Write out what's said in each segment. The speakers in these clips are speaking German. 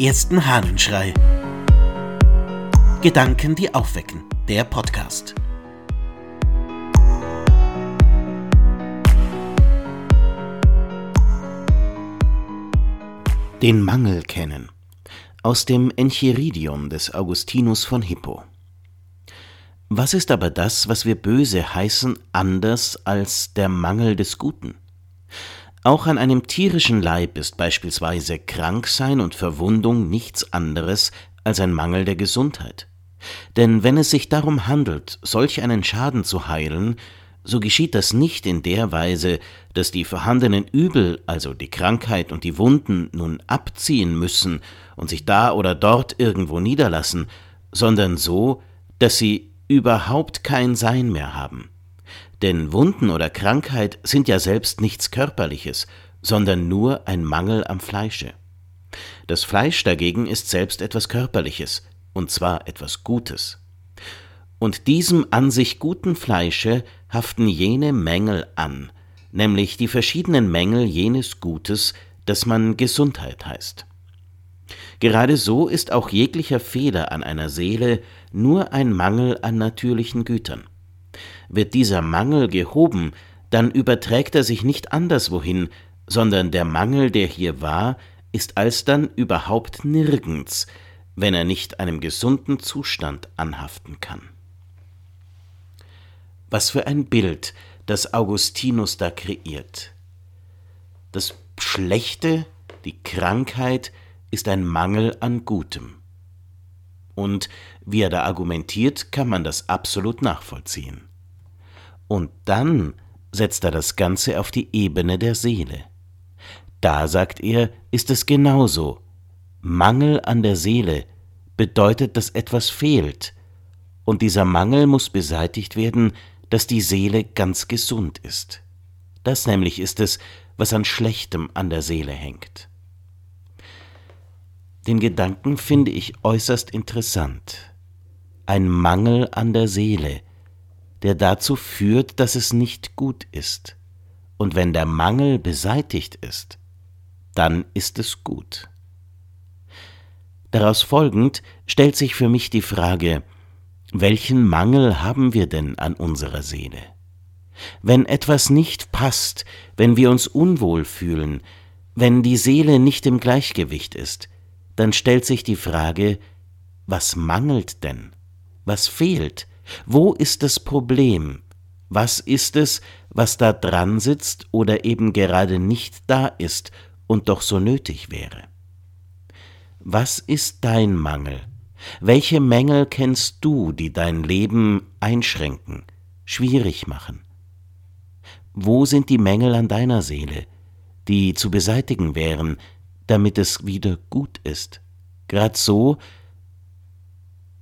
ersten Hahnenschrei. Gedanken, die aufwecken. Der Podcast. Den Mangel kennen. Aus dem Enchiridion des Augustinus von Hippo. Was ist aber das, was wir böse heißen, anders als der Mangel des Guten? Auch an einem tierischen Leib ist beispielsweise Kranksein und Verwundung nichts anderes als ein Mangel der Gesundheit. Denn wenn es sich darum handelt, solch einen Schaden zu heilen, so geschieht das nicht in der Weise, dass die vorhandenen Übel, also die Krankheit und die Wunden, nun abziehen müssen und sich da oder dort irgendwo niederlassen, sondern so, dass sie überhaupt kein Sein mehr haben. Denn Wunden oder Krankheit sind ja selbst nichts Körperliches, sondern nur ein Mangel am Fleische. Das Fleisch dagegen ist selbst etwas Körperliches, und zwar etwas Gutes und diesem an sich guten Fleische haften jene Mängel an, nämlich die verschiedenen Mängel jenes Gutes, das man Gesundheit heißt. Gerade so ist auch jeglicher Fehler an einer Seele nur ein Mangel an natürlichen Gütern. Wird dieser Mangel gehoben, dann überträgt er sich nicht anderswohin, sondern der Mangel, der hier war, ist alsdann überhaupt nirgends, wenn er nicht einem gesunden Zustand anhaften kann. Was für ein Bild, das Augustinus da kreiert. Das Schlechte, die Krankheit, ist ein Mangel an Gutem. Und wie er da argumentiert, kann man das absolut nachvollziehen. Und dann setzt er das Ganze auf die Ebene der Seele. Da, sagt er, ist es genauso. Mangel an der Seele bedeutet, dass etwas fehlt, und dieser Mangel muss beseitigt werden, dass die Seele ganz gesund ist. Das nämlich ist es, was an Schlechtem an der Seele hängt. Den Gedanken finde ich äußerst interessant. Ein Mangel an der Seele, der dazu führt, dass es nicht gut ist. Und wenn der Mangel beseitigt ist, dann ist es gut. Daraus folgend stellt sich für mich die Frage, welchen Mangel haben wir denn an unserer Seele? Wenn etwas nicht passt, wenn wir uns unwohl fühlen, wenn die Seele nicht im Gleichgewicht ist, dann stellt sich die Frage, was mangelt denn? Was fehlt? Wo ist das Problem? Was ist es, was da dran sitzt oder eben gerade nicht da ist und doch so nötig wäre? Was ist dein Mangel? Welche Mängel kennst du, die dein Leben einschränken, schwierig machen? Wo sind die Mängel an deiner Seele, die zu beseitigen wären, damit es wieder gut ist? Grad so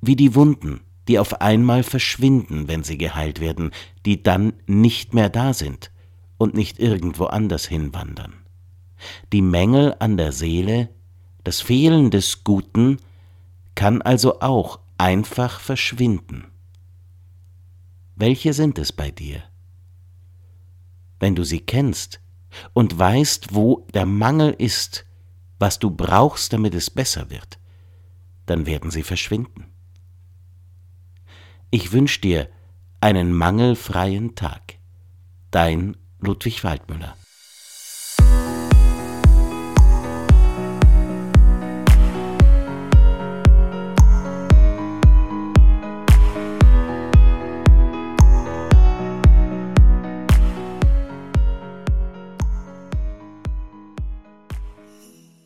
wie die Wunden, die auf einmal verschwinden, wenn sie geheilt werden, die dann nicht mehr da sind und nicht irgendwo anders hinwandern. Die Mängel an der Seele, das Fehlen des Guten, kann also auch einfach verschwinden. Welche sind es bei dir? Wenn du sie kennst und weißt, wo der Mangel ist, was du brauchst, damit es besser wird, dann werden sie verschwinden. Ich wünsche dir einen mangelfreien Tag. Dein Ludwig Waldmüller.